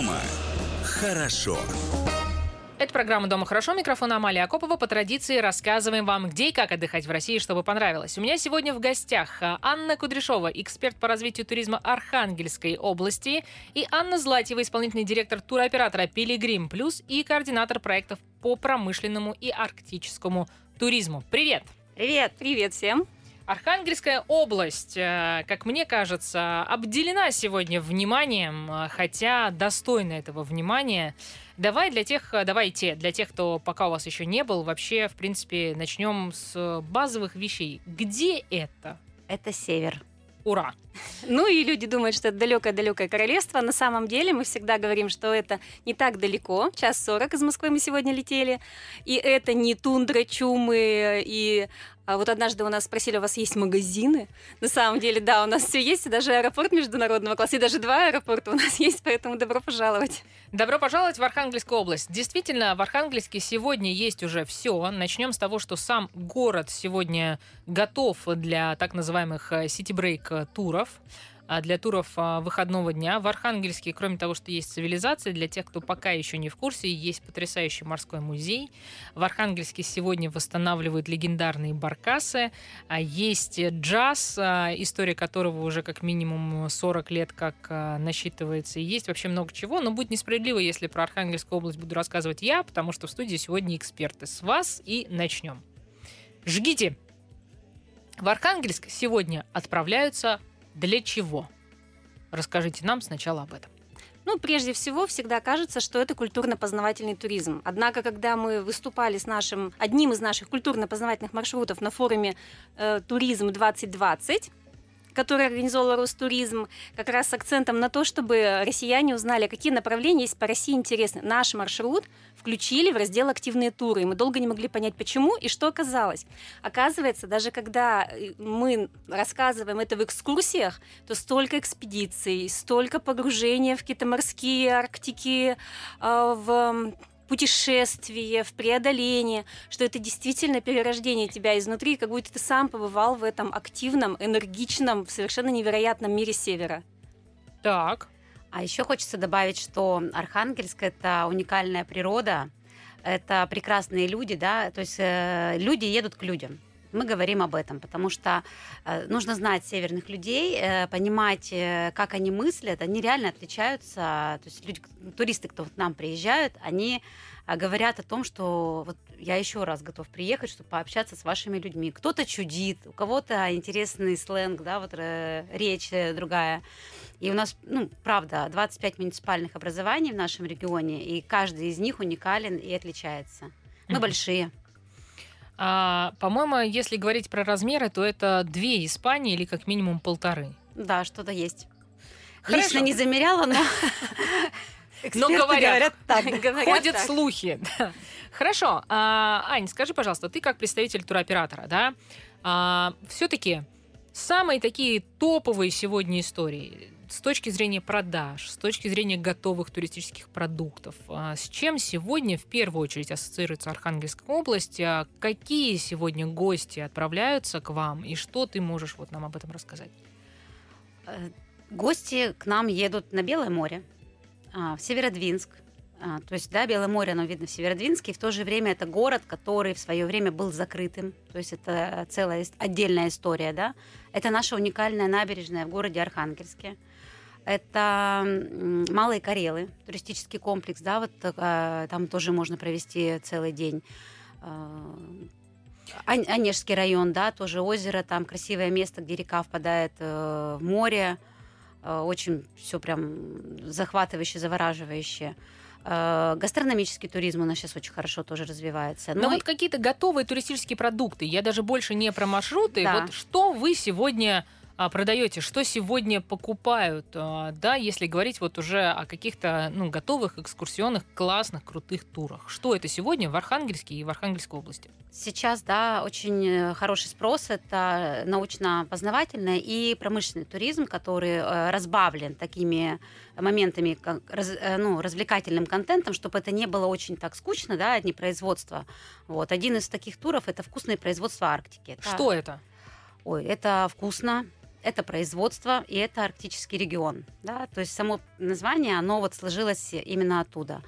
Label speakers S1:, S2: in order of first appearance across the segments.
S1: Дома хорошо.
S2: Это программа «Дома хорошо». Микрофон Амалия Акопова. По традиции рассказываем вам, где и как отдыхать в России, чтобы понравилось. У меня сегодня в гостях а, Анна Кудряшова, эксперт по развитию туризма Архангельской области, и Анна Златьева, исполнительный директор туроператора «Пилигрим Плюс» и координатор проектов по промышленному и арктическому туризму. Привет!
S3: Привет! Привет всем!
S2: Архангельская область, э, как мне кажется, обделена сегодня вниманием, э, хотя достойна этого внимания. Давай для тех, э, давайте для тех, кто пока у вас еще не был, вообще, в принципе, начнем с базовых вещей. Где это?
S3: Это север.
S2: Ура!
S3: Ну и люди думают, что это далекое-далекое королевство. На самом деле мы всегда говорим, что это не так далеко. Час сорок из Москвы мы сегодня летели. И это не тундра, чумы и а вот однажды у нас спросили, у вас есть магазины? На самом деле, да, у нас все есть, и даже аэропорт международного класса, и даже два аэропорта у нас есть, поэтому добро пожаловать.
S2: Добро пожаловать в Архангельскую область. Действительно, в Архангельске сегодня есть уже все. Начнем с того, что сам город сегодня готов для так называемых сити-брейк э, туров. А для туров а, выходного дня. В Архангельске, кроме того, что есть цивилизация, для тех, кто пока еще не в курсе, есть потрясающий морской музей. В Архангельске сегодня восстанавливают легендарные баркасы. А есть джаз, история которого уже как минимум 40 лет как насчитывается. И есть вообще много чего, но будет несправедливо, если про Архангельскую область буду рассказывать я, потому что в студии сегодня эксперты. С вас и начнем. Жгите! В Архангельск сегодня отправляются для чего? Расскажите нам сначала об этом.
S3: Ну, прежде всего, всегда кажется, что это культурно-познавательный туризм. Однако, когда мы выступали с нашим, одним из наших культурно-познавательных маршрутов на форуме э, «Туризм 2020», который организовал Ростуризм, как раз с акцентом на то, чтобы россияне узнали, какие направления есть по России интересны. Наш маршрут включили в раздел «Активные туры». И мы долго не могли понять, почему и что оказалось. Оказывается, даже когда э, мы рассказываем это в экскурсиях, то столько экспедиций, столько погружения в какие-то морские Арктики, э, в путешествие, в преодоление, что это действительно перерождение тебя изнутри, как будто ты сам побывал в этом активном, энергичном, совершенно невероятном мире Севера.
S2: Так.
S4: А еще хочется добавить, что Архангельск это уникальная природа, это прекрасные люди, да, то есть э, люди едут к людям мы говорим об этом, потому что э, нужно знать северных людей, э, понимать, э, как они мыслят, они реально отличаются. То есть люди, туристы, кто к нам приезжают, они э, говорят о том, что вот я еще раз готов приехать, чтобы пообщаться с вашими людьми. Кто-то чудит, у кого-то интересный сленг, да, вот э, речь э, другая. И у нас, ну, правда, 25 муниципальных образований в нашем регионе, и каждый из них уникален и отличается. Мы большие.
S2: А, по-моему, если говорить про размеры, то это две Испании или как минимум полторы.
S4: Да, что-то есть. Хорошо. Лично не замеряла, но...
S2: Но говорят, говорят так. Ходят слухи. Хорошо. А, Ань, скажи, пожалуйста, ты как представитель туроператора, да, а, все-таки самые такие топовые сегодня истории с точки зрения продаж, с точки зрения готовых туристических продуктов, а, с чем сегодня в первую очередь ассоциируется Архангельская область? А какие сегодня гости отправляются к вам и что ты можешь вот нам об этом рассказать?
S4: Э, гости к нам едут на Белое море, а, в Северодвинск, то есть, да, Белое море, оно видно в Северодвинске, и в то же время это город, который в свое время был закрытым, то есть это целая отдельная история, да. Это наша уникальная набережная в городе Архангельске. Это Малые Карелы, туристический комплекс, да, вот э, там тоже можно провести целый день. Э, Онежский район, да, тоже озеро, там красивое место, где река впадает э, в море. Очень все прям захватывающе, завораживающе. Гастрономический туризм у нас сейчас очень хорошо тоже развивается.
S2: Но, Но вот какие-то готовые туристические продукты, я даже больше не про маршруты. Да. Вот что вы сегодня продаете, что сегодня покупают, а, да, если говорить вот уже о каких-то ну, готовых экскурсионных, классных, крутых турах. Что это сегодня в Архангельске и в Архангельской области?
S4: Сейчас, да, очень э, хороший спрос. Это научно-познавательный и промышленный туризм, который э, разбавлен такими моментами, как э, ну, развлекательным контентом, чтобы это не было очень так скучно, да, одни производства. Вот. Один из таких туров – это вкусное производство Арктики.
S2: Это... Что это?
S4: Ой, это вкусно, это производство и это арктический регион. Да? То есть само название, оно вот сложилось именно оттуда.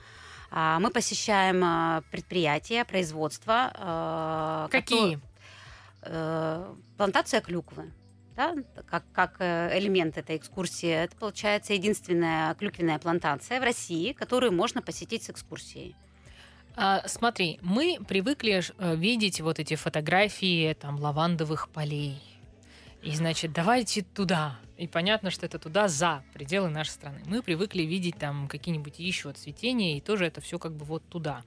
S4: А, мы посещаем а, предприятия, производства. а,
S2: Какие?
S4: э, плантация клюквы. Да, как, как э, элемент этой экскурсии. Это, получается, единственная клюквенная плантация в России, которую можно посетить с экскурсией.
S2: А, смотри, мы привыкли э, видеть вот эти фотографии там лавандовых полей. И значит, давайте туда. И понятно, что это туда за пределы нашей страны. Мы привыкли видеть там какие-нибудь еще цветения, и тоже это все как бы вот туда.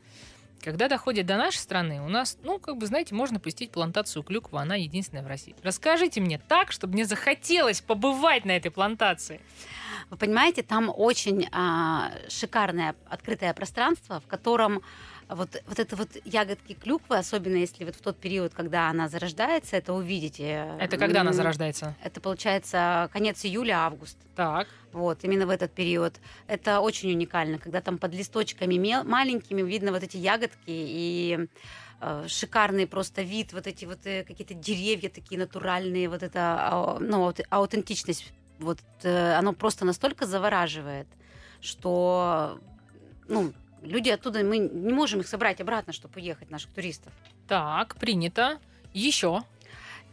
S2: Когда доходит до нашей страны, у нас, ну, как бы, знаете, можно посетить плантацию клюквы, она единственная в России. Расскажите мне так, чтобы мне захотелось побывать на этой плантации.
S4: Вы понимаете, там очень а, шикарное открытое пространство, в котором вот, вот это вот ягодки клюквы, особенно если вот в тот период, когда она зарождается, это увидите.
S2: Это когда она зарождается?
S4: Это получается конец июля-август.
S2: Так.
S4: Вот, именно в этот период. Это очень уникально, когда там под листочками мел- маленькими видно вот эти ягодки и э, шикарный просто вид, вот эти вот э, какие-то деревья такие натуральные, вот это, а, ну, аут- аутентичность, вот э, оно просто настолько завораживает, что, ну, люди оттуда, мы не можем их собрать обратно, чтобы уехать, наших туристов.
S2: Так, принято. Еще.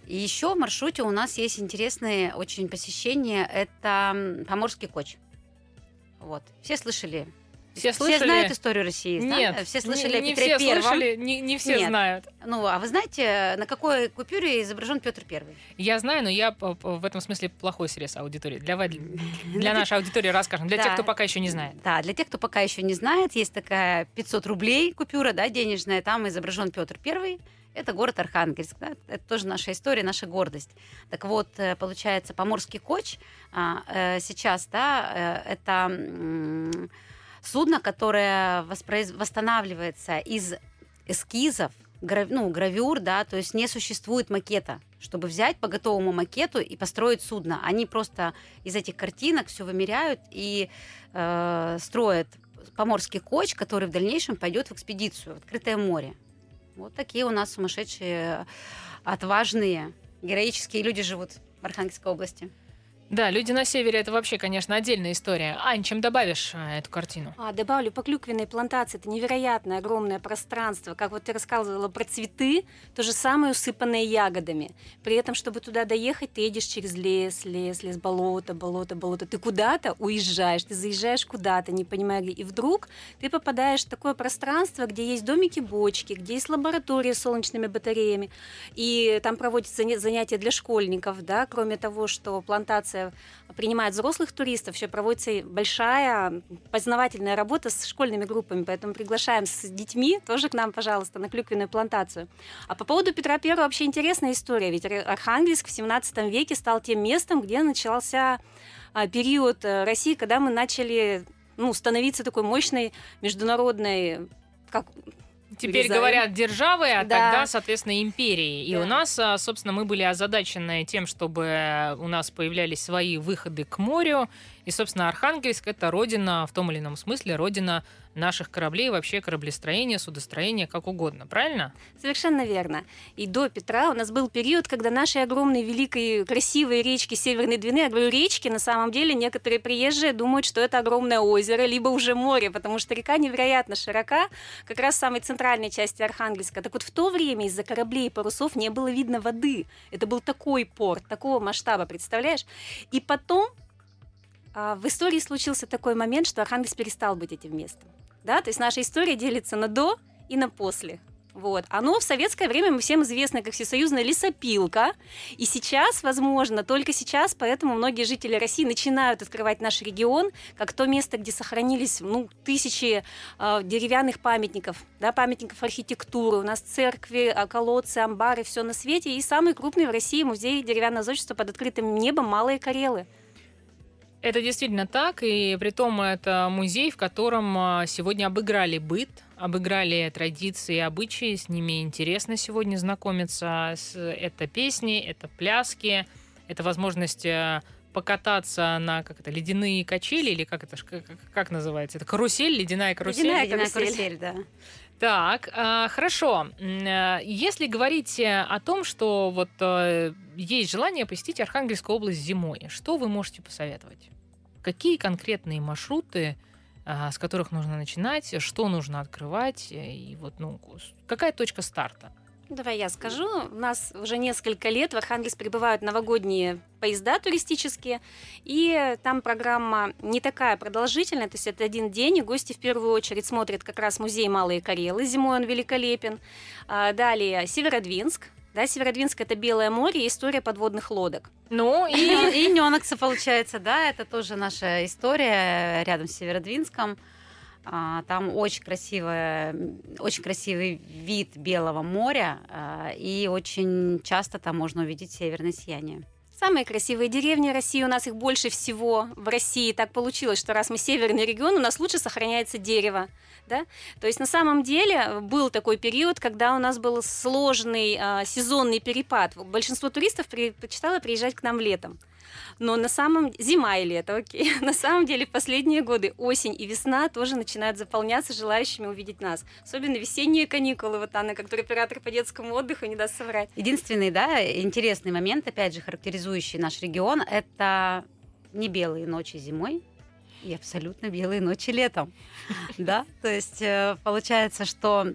S4: И еще в маршруте у нас есть интересные очень посещения. Это Поморский коч. Вот. Все слышали?
S2: Все слышали?
S4: знают историю России? да?
S2: Нет.
S4: Все слышали
S2: не,
S4: о
S2: не
S4: Петре
S2: все
S4: Первом?
S2: слышали, не, не все
S4: Нет.
S2: знают.
S4: Ну, а вы знаете, на какой купюре изображен Петр Первый?
S2: Я знаю, но я в этом смысле плохой срез аудитории. Для, для нашей аудитории расскажем. Для тех,
S4: Да.
S2: кто пока еще не знает.
S4: Да, для тех, кто пока еще не знает, есть такая 500 рублей купюра, да, денежная, там изображен Петр Первый. Это город Архангельск. да, Это тоже наша история, наша гордость. Так вот, э, получается, Поморский коч а, э, сейчас, да, э, это судно, которое воспроиз- восстанавливается из эскизов, грав- ну, гравюр, да, то есть не существует макета, чтобы взять по готовому макету и построить судно. Они просто из этих картинок все вымеряют и э, строят поморский коч, который в дальнейшем пойдет в экспедицию в открытое море. Вот такие у нас сумасшедшие, отважные, героические люди живут в Архангельской области.
S2: Да, люди на севере это вообще, конечно, отдельная история. Ань, чем добавишь а, эту картину?
S3: А, добавлю, по клюквенной плантации это невероятное огромное пространство. Как вот ты рассказывала про цветы, то же самое усыпанное ягодами. При этом, чтобы туда доехать, ты едешь через лес, лес, лес, болото, болото, болото. Ты куда-то уезжаешь, ты заезжаешь куда-то, не понимая. И вдруг ты попадаешь в такое пространство, где есть домики-бочки, где есть лаборатория с солнечными батареями. И там проводятся заня- занятия для школьников, да, кроме того, что плантация принимает взрослых туристов, еще проводится большая познавательная работа с школьными группами, поэтому приглашаем с детьми тоже к нам, пожалуйста, на клюквенную плантацию. А по поводу Петра Первого вообще интересная история, ведь Ар- Архангельск в 17 веке стал тем местом, где начался а, период э, России, когда мы начали ну, становиться такой мощной международной как,
S2: Теперь
S3: Вырезаем.
S2: говорят державы, а
S3: Да.
S2: тогда, соответственно, империи. И
S3: Да.
S2: у нас, а, собственно, мы были озадачены тем, чтобы у нас появлялись свои выходы к морю. И, собственно, Архангельск это родина, в том или ином смысле, родина наших кораблей, вообще кораблестроения, судостроения, как угодно. Правильно?
S3: Совершенно верно. И до Петра у нас был период, когда наши огромные, великие, красивые речки Северной Двины, я говорю речки, на самом деле некоторые приезжие думают, что это огромное озеро, либо уже море, потому что река невероятно широка, как раз в самой центральной части Архангельска. Так вот в то время из-за кораблей и парусов не было видно воды. Это был такой порт, такого масштаба, представляешь? И потом в истории случился такой момент, что Архангельск перестал быть этим местом. Да? То есть наша история делится на до и на после. Вот. Оно в советское время мы всем известно как всесоюзная лесопилка. И сейчас, возможно, только сейчас, поэтому многие жители России начинают открывать наш регион как то место, где сохранились ну, тысячи э, деревянных памятников, да, памятников архитектуры. У нас церкви, а, колодцы, амбары, все на свете. И самый крупный в России музей деревянного зодчества под открытым небом Малые Карелы.
S2: Это действительно так, и при том это музей, в котором а, сегодня обыграли быт, обыграли традиции и обычаи, с ними интересно сегодня знакомиться. С, это песни, это пляски, это возможность э, покататься на как это ледяные качели или как это как, как называется? Это карусель, ледяная карусель.
S3: Ледяная
S4: Ледяная
S3: карусель.
S4: карусель, да.
S2: Так, а, хорошо. А, Если говорить э, о том, что вот э, есть желание посетить Архангельскую область зимой, что вы можете посоветовать? Какие конкретные маршруты, а, с которых нужно начинать, что нужно открывать, э, и вот, ну, какая точка старта?
S3: Давай я скажу. У нас уже несколько лет в Архангельск прибывают новогодние поезда туристические, и там программа не такая продолжительная, то есть это один день, и гости в первую очередь смотрят как раз музей Малые Карелы, зимой он великолепен. А, Далее Северодвинск. Да, Северодвинск это Белое море и история подводных лодок.
S2: Ну,
S4: И,
S2: и
S4: Нёнокса, получается, да, это тоже наша история рядом с Северодвинском. А, Там очень красивая, м, очень красивый вид Белого моря, а, и очень часто там можно увидеть северное сияние.
S3: Самые красивые деревни России, у нас их больше всего в России. Так получилось, что раз мы северный регион, у нас лучше сохраняется дерево. Да? То есть на самом деле был такой период, когда у нас был сложный а, сезонный перепад. Большинство туристов предпочитало приезжать к нам летом. Но на самом зима и лето, окей. На самом деле в последние годы осень и весна тоже начинают заполняться желающими увидеть нас. Особенно весенние каникулы, вот Анна, как туроператор по детскому отдыху, не даст соврать.
S4: Единственный, да, интересный момент, опять же, характеризующий наш регион, это не белые ночи зимой и абсолютно белые ночи летом. Да, то есть э, получается, что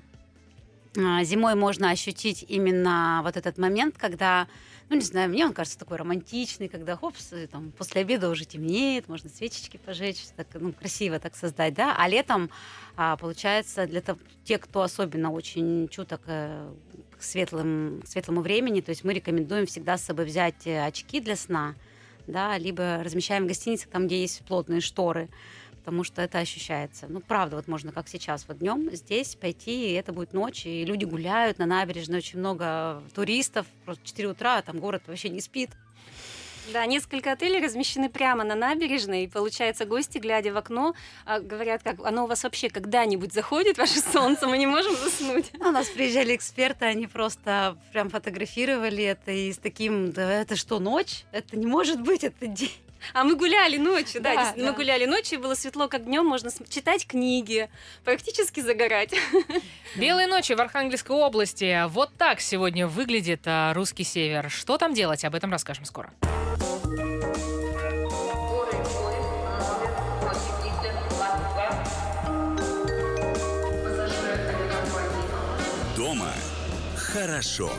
S4: а, зимой можно ощутить именно вот этот момент, когда, ну не знаю, мне он кажется такой романтичный, когда хопс, и там после обеда уже темнеет, можно свечечки пожечь, так, ну, красиво так создать, да, а летом, а, получается, для того, те, кто особенно очень чуток э, к светлым, к светлому времени, то есть мы рекомендуем всегда с собой взять э, очки для сна, да, либо размещаем в гостиницах там, где есть плотные шторы, потому что это ощущается. Ну, правда, вот можно как сейчас, вот днем здесь пойти, и это будет ночь, и люди гуляют на набережной, очень много туристов, просто 4 утра, а там город вообще не спит.
S3: Да, несколько отелей размещены прямо на набережной, и получается, гости, глядя в окно, а, говорят, как оно у вас вообще когда-нибудь заходит, ваше солнце, мы не можем заснуть.
S4: У нас приезжали эксперты, они просто прям фотографировали это, и с таким, да это что, ночь? Это не может быть, это день.
S3: А мы гуляли ночью, да,
S4: Да,
S3: действительно, мы
S4: да.
S3: гуляли ночью, было светло, как днем, можно читать книги, практически загорать.
S2: белые ночи в Архангельской области. Вот так сегодня выглядит а, русский север. Что там делать? Об этом расскажем скоро.
S1: Дома хорошо.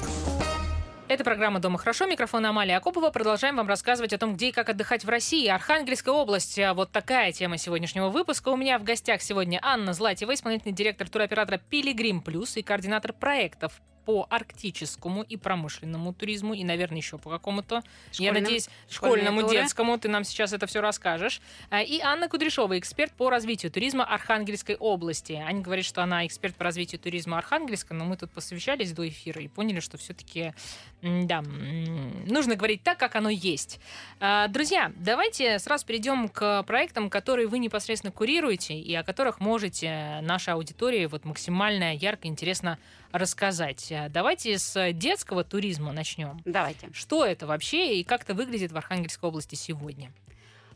S2: Это программа «Дома хорошо». Микрофон Амалия Акопова. Продолжаем вам рассказывать о том, где и как отдыхать в России. Архангельская область. А Вот такая тема сегодняшнего выпуска. У меня в гостях сегодня Анна Златева, исполнительный директор туроператора «Пилигрим Плюс» и координатор проектов по арктическому и промышленному туризму, и, наверное, еще по какому-то, я надеюсь, школьному,
S4: туры.
S2: детскому. Ты нам сейчас это все расскажешь. А, И Анна Кудряшова, эксперт по развитию туризма Архангельской области. Аня говорит, что она эксперт по развитию туризма Архангельска, но мы тут посовещались до эфира и поняли, что все-таки да, нужно говорить так, как оно есть. А, Друзья, давайте сразу перейдем к проектам, которые вы непосредственно курируете и о которых можете нашей аудитории вот максимально ярко и интересно рассказать. А, Давайте с детского туризма начнем.
S4: Давайте.
S2: Что это вообще и как это выглядит в Архангельской области сегодня?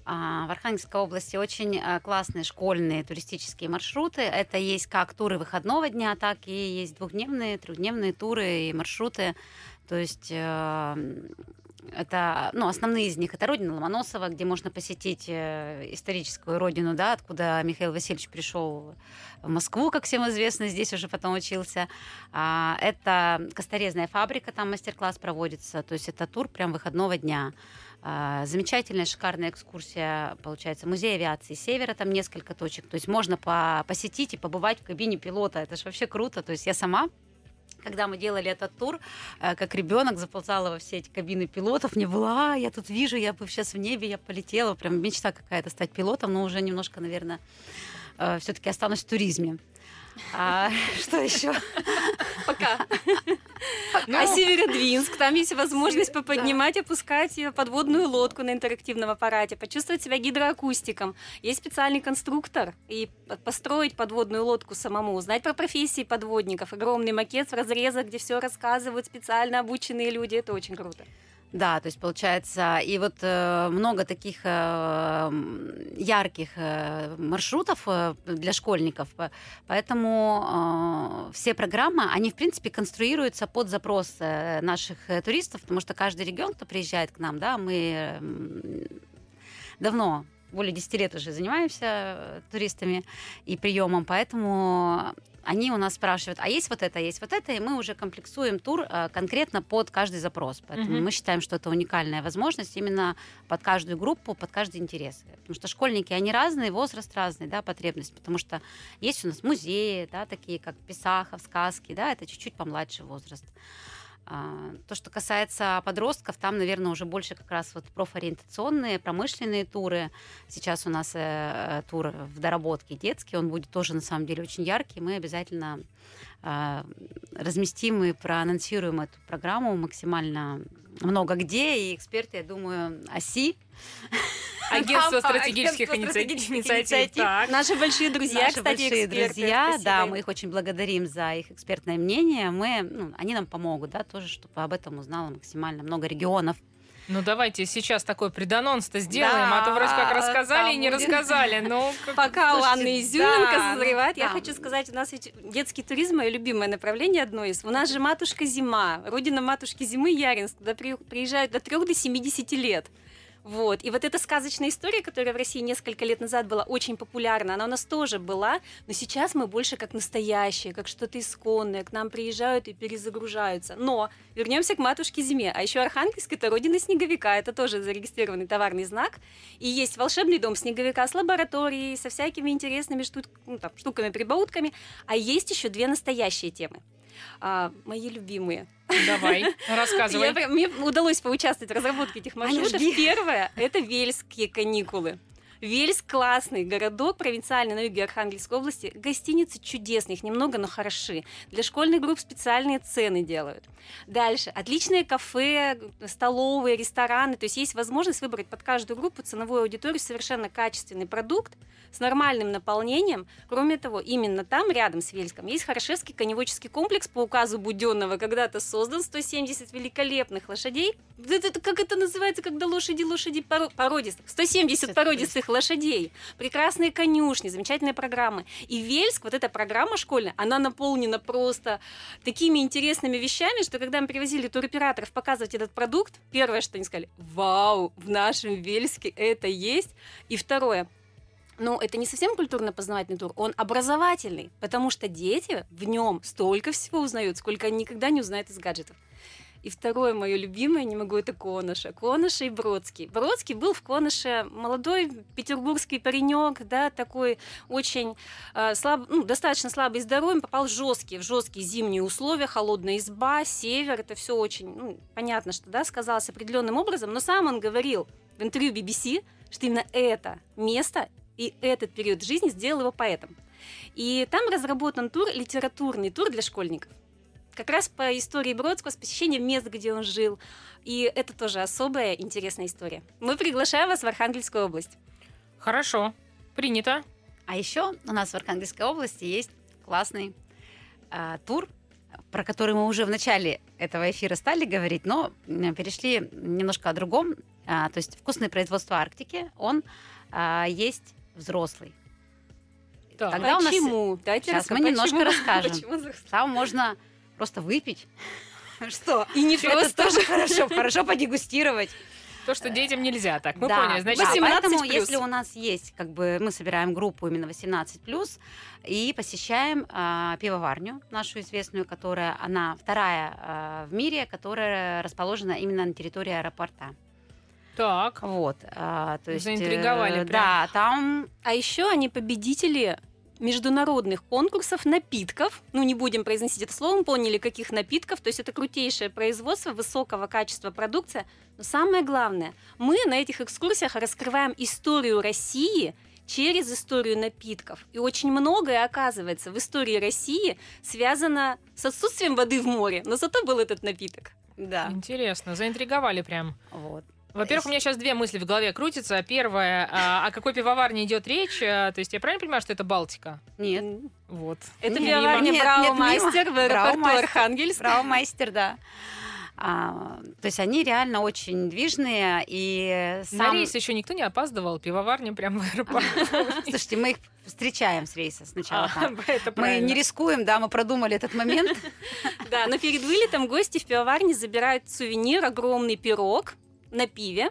S4: А, В Архангельской области очень а, классные школьные туристические маршруты. Это есть как туры выходного дня, так и есть двухдневные, трехдневные туры и маршруты. То есть э, это, ну, основные из них это родина Ломоносова, где можно посетить э, историческую родину, да, откуда Михаил Васильевич пришел в Москву, как всем известно, здесь уже потом учился. А, Это косторезная фабрика, там мастер-класс проводится, то есть это тур прям выходного дня. А, Замечательная, шикарная экскурсия, получается, музей авиации Севера, там несколько точек. То есть можно по- посетить и побывать в кабине пилота. Это же вообще круто. То есть я сама когда мы делали этот тур, э, как ребенок заползала во все эти кабины пилотов, мне было, а, я тут вижу, я бы сейчас в небе, я полетела, прям мечта какая-то стать пилотом, но уже немножко, наверное, все-таки останусь в туризме. А, что еще?
S3: Пока.
S2: Ну,
S3: А Северодвинск, там есть возможность поподнимать, опускать э, подводную лодку на интерактивном аппарате, почувствовать себя гидроакустиком. Есть специальный конструктор, и по- построить подводную лодку самому, узнать про профессии подводников. Огромный макет в разрезах, где все рассказывают специально обученные люди. Это очень круто.
S4: Да, то есть получается, и вот э, много таких э, ярких э, маршрутов э, для школьников, поэтому э, все программы, они в принципе конструируются под запрос э, наших э, туристов, потому что каждый регион, кто приезжает к нам, да, мы э, давно более 10 лет уже занимаемся э, туристами и приемом, поэтому они у нас спрашивают, а есть вот это, есть вот это, и мы уже комплексуем тур э, конкретно под каждый запрос. Поэтому
S2: Мгм.
S4: мы считаем, что это уникальная возможность именно под каждую группу, под каждый интерес. Потому что школьники, они разные, возраст разный, да, потребность. Потому что есть у нас музеи, да, такие как Писахов, сказки, да, это чуть-чуть помладше возраст. А, То, что касается подростков, там, наверное, уже больше как раз вот профориентационные, промышленные туры. Сейчас у нас э, э, тур в доработке детский, он будет тоже на самом деле очень яркий. Мы обязательно разместим и проанонсируем эту программу максимально много где. И эксперты, я думаю, ОСИ.
S2: Агентство
S4: Агентство
S2: стратегических
S4: стратегических
S2: инициатив. инициатив.
S4: инициатив.
S2: Так.
S3: Наши большие друзья,
S4: Наши
S3: кстати,
S4: большие
S3: эксперты.
S4: друзья, да, мы их очень благодарим за их экспертное мнение. Мы, ну, они нам помогут, да, тоже, чтобы об этом узнало максимально много регионов.
S2: Ну давайте сейчас такой преданонс-то сделаем,
S4: Да,
S2: а то вроде как рассказали и не
S4: будет.
S2: рассказали. Ну, как-
S3: Пока у Анны изюминка
S4: да,
S3: созревает, я
S4: да.
S3: хочу сказать, у нас ведь детский туризм мое любимое направление одно из. У нас же матушка зима, родина матушки зимы Яринск, куда при- приезжают до 3 до 70 лет. Вот. И вот эта сказочная история, которая в России несколько лет назад была очень популярна, она у нас тоже была, но сейчас мы больше как настоящие, как что-то исконное, к нам приезжают и перезагружаются. Но вернемся к матушке зиме. А еще Архангельск это родина снеговика, это тоже зарегистрированный товарный знак. И есть волшебный дом снеговика с лабораторией, со всякими интересными штук- ну, там, штуками, прибаутками. А есть еще две настоящие темы. А, мои любимые.
S2: давай, рассказывай.
S3: Я мне удалось поучаствовать в разработке этих маршрутов. Первое – это вельские каникулы. Вельск классный городок, провинциальный на юге Архангельской области. Гостиницы чудесные, их немного, но хороши. Для школьных групп специальные цены делают. Дальше. Отличные кафе, столовые, рестораны. То есть есть возможность выбрать под каждую группу ценовую аудиторию совершенно качественный продукт с нормальным наполнением. Кроме того, именно там, рядом с Вельском, есть Хорошевский коневодческий комплекс по указу Буденного, когда-то создан 170 великолепных лошадей. Это, как это называется, когда лошади, лошади поро- породистых? 170 породистых лошадей. Прекрасные конюшни, замечательные программы. И Вельск, вот эта программа школьная, она наполнена просто такими интересными вещами, что когда мы привозили туроператоров показывать этот продукт, первое, что они сказали, вау, в нашем Вельске это есть. И второе, ну, это не совсем культурно-познавательный тур, он образовательный, потому что дети в нем столько всего узнают, сколько они никогда не узнают из гаджетов. И второе мое любимое, не могу, это Коноша. Коноша и Бродский. Бродский был в Коноше молодой петербургский паренек, да, такой очень э, слаб, ну, достаточно слабый здоровьем, попал в жесткие, в жесткие зимние условия, холодная изба, север, это все очень, ну, понятно, что, да, сказалось определенным образом, но сам он говорил в интервью BBC, что именно это место и этот период жизни сделал его поэтом. И там разработан тур, литературный тур для школьников. Как раз по истории Бродского, с посещением мест, где он жил. И это тоже особая интересная история. Мы приглашаем вас в Архангельскую область.
S2: Хорошо, принято.
S4: А еще у нас в Архангельской области есть классный а, тур, про который мы уже в начале этого эфира стали говорить, но перешли немножко о другом. А, то есть вкусное производство Арктики, он а, есть взрослый.
S2: Так.
S4: Тогда у нас-
S3: Почему? Дайте
S4: Сейчас мы
S3: раска-
S4: немножко
S3: почему?
S4: расскажем.
S3: Почему?
S4: Там можно просто выпить. Что?
S3: И не
S4: Это тоже хорошо, хорошо подегустировать.
S2: То что детям нельзя, так, мы
S4: Да,
S2: поняли. Значит,
S4: да,
S3: 18
S4: поэтому
S3: плюс.
S4: если у нас есть, как бы мы собираем группу именно 18 плюс и посещаем а, пивоварню нашу известную, которая она вторая а, в мире, которая расположена именно на территории аэропорта.
S2: так,
S4: Вот, а, то есть, э,
S2: Заинтриговали прям.
S4: Да, там
S3: А еще они победители международных конкурсов напитков. Ну, не будем произносить это слово, мы поняли, каких напитков. То есть это крутейшее производство, высокого качества продукция. Но самое главное, мы на этих экскурсиях раскрываем историю России через историю напитков. И очень многое, оказывается, в истории России связано с отсутствием воды в море. Но зато был этот напиток.
S4: да,
S2: интересно, заинтриговали прям.
S4: вот.
S2: Во-первых, у меня сейчас две мысли в голове крутятся. Первая, а, о какой пивоварне идет речь? А, То есть я правильно понимаю, что это Балтика?
S4: Нет,
S2: Вот.
S3: Это пивоварня.
S4: Нет, нет,
S3: Браумайстер в аэропорту. Архангельск.
S4: Браумайстер, да. А, то есть они реально очень движные и сам...
S2: На рейс еще никто не опаздывал, пивоварня прямо в аэропорту.
S4: Слушайте, мы их встречаем с рейса сначала.
S2: А,
S4: Мы
S2: правильно.
S4: не рискуем, да, мы продумали этот момент.
S3: Да, но перед вылетом гости в пивоварне забирают сувенир, огромный пирог на пиве.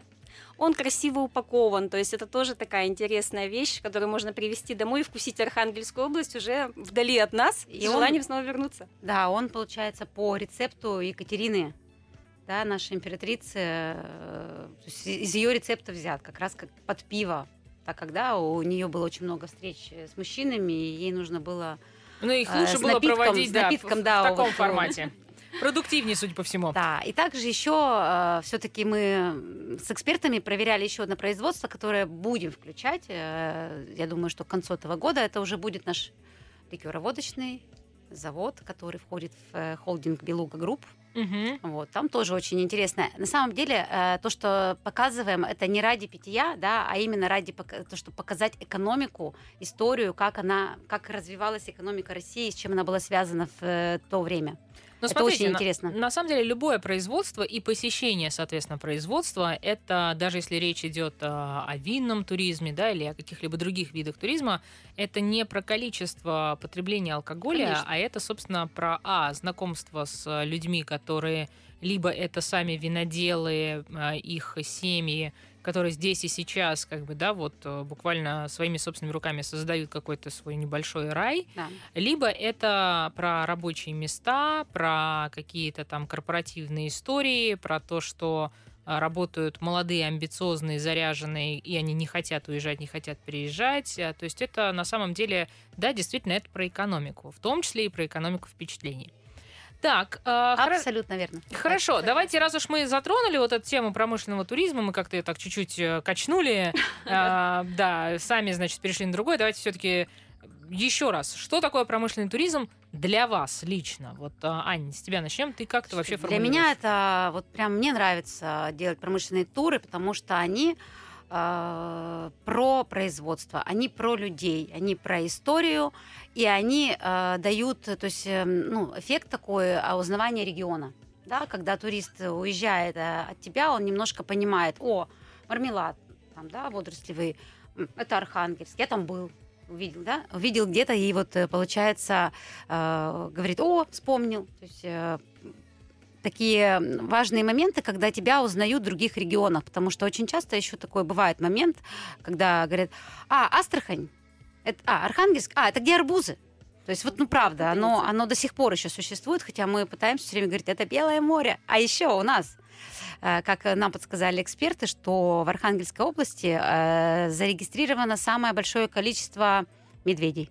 S3: Он красиво упакован, то есть это тоже такая интересная вещь, которую можно привезти домой и вкусить Архангельскую область уже вдали от нас
S4: И
S3: и
S4: он-
S3: желанием снова вернуться.
S4: Да, он получается по рецепту Екатерины, да, нашей императрицы, э, то есть из ее рецепта взят, как раз как под пиво. Так когда у нее было очень много встреч э, с мужчинами, и ей нужно было
S2: Ну, их
S4: э,
S2: лучше
S4: с
S2: было
S4: напитком-
S2: проводить,
S4: с
S2: да, в-
S4: напитком,
S2: в,
S4: да,
S2: таком
S4: вот,
S2: формате. Продуктивнее, судя по всему.
S4: Да, и также еще все-таки мы с экспертами проверяли еще одно производство, которое будем включать. э, Я думаю, что к концу этого года это уже будет наш ликероводочный завод, который входит в э, холдинг Белуга Групп.
S2: Мгм.
S4: Вот, там тоже очень интересно. На самом деле, э, то, что показываем, это не ради питья, да, а именно ради то, чтобы показать экономику, историю, как она, как развивалась экономика России, с чем она была связана в э, то время.
S2: Ну,
S4: Это
S2: смотрите,
S4: очень
S2: на-
S4: интересно.
S2: На, самом деле, любое производство и посещение, соответственно, производства, это даже если речь идет а, о винном туризме, да, или о каких-либо других видах туризма, это не про количество потребления алкоголя,
S4: Конечно.
S2: а это, собственно, про а знакомство с людьми, которые либо это сами виноделы, а, их семьи, которые здесь и сейчас, как бы, да, вот э, буквально своими собственными руками создают какой-то свой небольшой рай,
S4: Да.
S2: либо это про рабочие места, про какие-то там корпоративные истории, про то, что а, работают молодые, амбициозные, заряженные, и они не хотят уезжать, не хотят переезжать. А, То есть это на самом деле, да, действительно, это про экономику, в том числе и про экономику впечатлений. Так, хоро-
S4: Абсолютно верно.
S2: Хорошо, давайте, раз уж мы затронули вот эту тему промышленного туризма, мы как-то так чуть-чуть э, качнули, а, да, сами, значит, перешли на другой, давайте все-таки еще раз, что такое промышленный туризм для вас лично? Вот, а, Ань, с тебя начнем, ты как ты вообще
S4: Для меня
S2: формулируешь?
S4: это вот прям мне нравится делать промышленные туры, потому что они э, про производство, они про людей, они про историю, и они э, дают, то есть, э, ну, эффект такой а, узнавания региона. Да, когда турист уезжает э, от тебя, он немножко понимает, о, мармелад, там, да, водорослевый, это Архангельск, я там был, увидел, да, увидел где-то, и вот э, получается, э, говорит, о, вспомнил, то есть э, такие важные моменты, когда тебя узнают в других регионах, потому что очень часто еще такой бывает момент, когда говорят, а, Астрахань, это, а, Архангельск, а, это где арбузы? То есть вот, ну правда, оно, оно до сих пор еще существует, хотя мы пытаемся все время говорить, это Белое море, а еще у нас э, как нам подсказали эксперты, что в Архангельской области э, зарегистрировано самое большое количество медведей.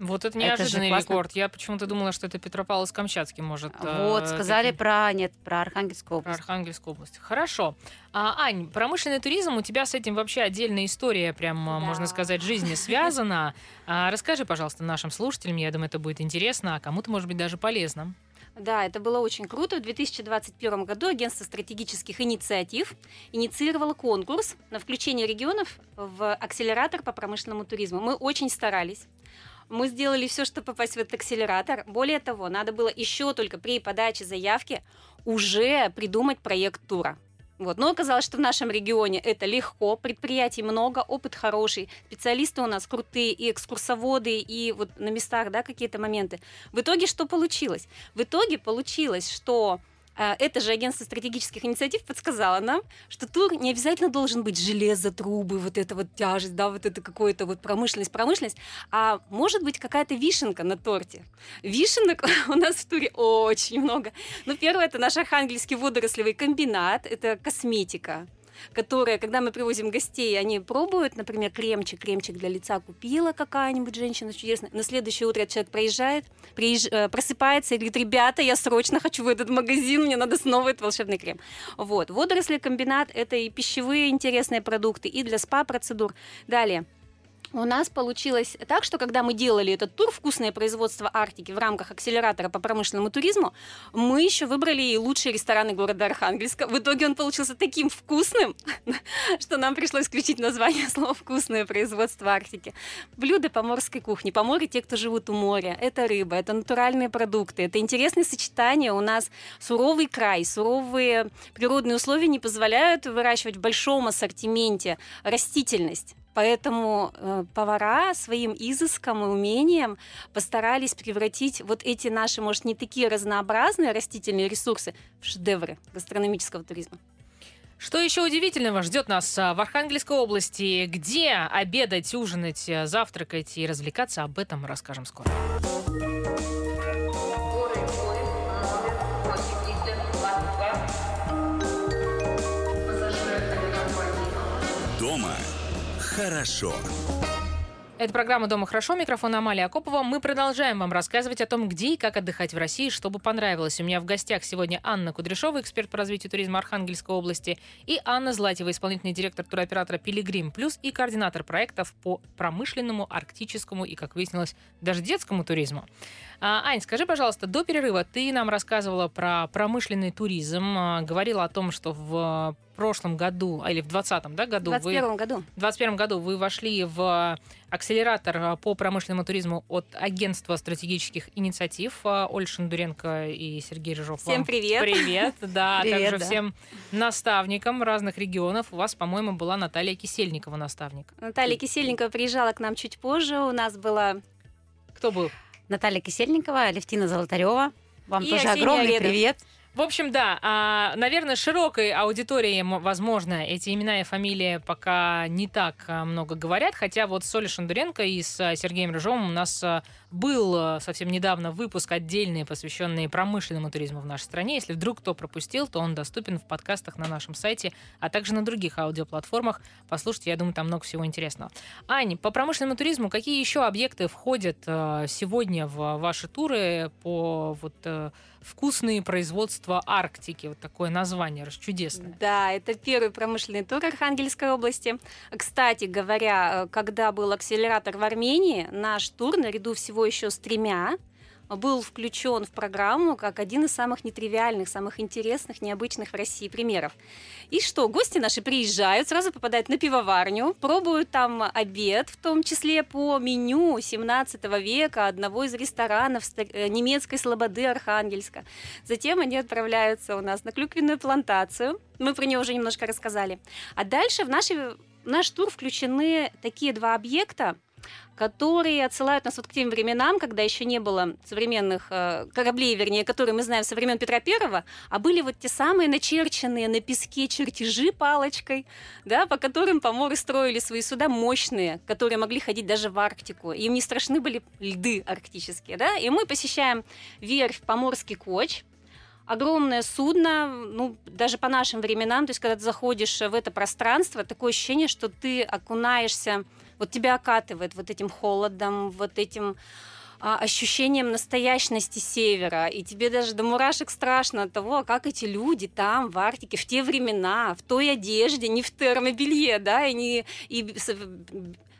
S2: Вот это
S4: Это
S2: неожиданный
S4: классно.
S2: рекорд. Я почему-то думала, что это Петропавловск-Камчатский может. э,
S4: вот, сказали
S2: таким-
S4: про, нет, про Архангельскую
S2: Про
S4: область.
S2: Архангельскую область. Хорошо. А, Ань, промышленный туризм, у тебя с этим вообще отдельная история, прям, а,
S3: Да.
S2: можно сказать, жизни связана. А, расскажи, пожалуйста, нашим слушателям, я думаю, это будет интересно, а кому-то, может быть, даже полезно.
S3: Да, это было очень круто. В 2021 году агентство стратегических инициатив инициировало конкурс на включение регионов в акселератор по промышленному туризму. Мы очень старались. Мы сделали все, чтобы попасть в этот акселератор. Более того, надо было еще только при подаче заявки уже придумать проект тура. Вот. Но оказалось, что в нашем регионе это легко, предприятий много, опыт хороший, специалисты у нас крутые, и экскурсоводы, и вот на местах да, какие-то моменты. В итоге что получилось? В итоге получилось, что это же агентство стратегических инициатив подсказало нам, что тур не обязательно должен быть железо, трубы, вот эта вот тяжесть, да, вот это какое-то вот промышленность, промышленность, а может быть какая-то вишенка на торте. Вишенок у нас в туре очень много. Ну, первое, это наш Архангельский водорослевый комбинат, это косметика которая, когда мы привозим гостей, они пробуют, например, кремчик, кремчик для лица купила какая-нибудь женщина чудесная. На следующее утро человек проезжает, приезж- э, просыпается и говорит, ребята, я срочно хочу в этот магазин, мне надо снова этот волшебный крем. Вот. Водоросли комбинат – это и пищевые интересные продукты, и для спа-процедур. Далее. У нас получилось так, что когда мы делали этот тур «Вкусное производство Арктики» в рамках акселератора по промышленному туризму, мы еще выбрали и лучшие рестораны города Архангельска. В итоге он получился таким вкусным, что нам пришлось включить название слова «Вкусное производство Арктики». Блюда поморской кухни. По морю те, кто живут у моря. Это рыба, это натуральные продукты, это интересные сочетания. У нас суровый край, суровые природные условия не позволяют выращивать в большом ассортименте растительность. Поэтому э, повара своим изыском и умением постарались превратить вот эти наши, может, не такие разнообразные растительные ресурсы в шедевры гастрономического туризма.
S2: Что еще удивительного ждет нас а, в Архангельской области? Где обедать, ужинать, э, завтракать и развлекаться? Об этом расскажем скоро.
S1: Дома хорошо.
S2: Это программа «Дома хорошо». Микрофон Амалия Акопова. Мы продолжаем вам рассказывать о том, где и как отдыхать в России, чтобы понравилось. У меня в гостях сегодня Анна Кудряшова, эксперт по развитию туризма Архангельской области, и Анна Златева, исполнительный директор туроператора «Пилигрим Плюс» и координатор проектов по промышленному, арктическому и, как выяснилось, даже детскому туризму. А, Ань, скажи, пожалуйста, до перерыва ты нам рассказывала про промышленный туризм, а, говорила о том, что в прошлом году, а, или в 2020 да, году,
S3: В 21
S2: вы,
S3: году.
S2: в 21 году вы вошли в акселератор по промышленному туризму от Агентства стратегических инициатив Оль Шендуренко и Сергей Рыжов.
S3: Всем привет.
S2: Привет, да,
S4: Привет,
S2: также
S4: да.
S2: всем наставникам разных регионов. У вас, по-моему, была Наталья Кисельникова наставник.
S3: Наталья Кисельникова приезжала к нам чуть позже. У нас была
S2: Кто был?
S4: Наталья Кисельникова, Алевтина Золотарева. Вам
S3: И
S4: тоже
S3: Арсений
S4: огромный
S3: Оредов.
S4: привет.
S2: В общем, да, а, наверное, широкой аудитории, возможно, эти имена и фамилии пока не так а, много говорят, хотя вот с Олей Шандуренко и с а, Сергеем Рыжовым у нас был а, совсем недавно выпуск отдельный, посвященный промышленному туризму в нашей стране. Если вдруг кто пропустил, то он доступен в подкастах на нашем сайте, а также на других аудиоплатформах. Послушайте, я думаю, там много всего интересного. Ань, по промышленному туризму какие еще объекты входят а, сегодня в ваши туры по вот э, вкусные производства Арктики. Вот такое название расчудесное.
S3: Да, это первый промышленный тур Архангельской области. Кстати говоря, э, когда был акселератор в Армении, наш тур, наряду всего еще с тремя, был включен в программу как один из самых нетривиальных, самых интересных, необычных в России примеров. И что, гости наши приезжают, сразу попадают на пивоварню, пробуют там обед, в том числе по меню 17 века одного из ресторанов э, немецкой слободы Архангельска. Затем они отправляются у нас на клюквенную плантацию. Мы про нее уже немножко рассказали. А дальше в, наши, в наш тур включены такие два объекта, которые отсылают нас вот к тем временам, когда еще не было современных э, кораблей, вернее, которые мы знаем со времен Петра Первого, а были вот те самые начерченные на песке чертежи палочкой, да, по которым поморы строили свои суда мощные, которые могли ходить даже в Арктику. Им не страшны были льды арктические, да, и мы посещаем верфь Поморский коч, огромное судно, ну, даже по нашим временам, то есть, когда ты заходишь в это пространство, такое ощущение, что ты окунаешься, вот тебя окатывает вот этим холодом, вот этим а, ощущением настоящности севера, и тебе даже до мурашек страшно от того, как эти люди там, в Арктике, в те времена, в той одежде, не в термобелье, да, и, не, и с,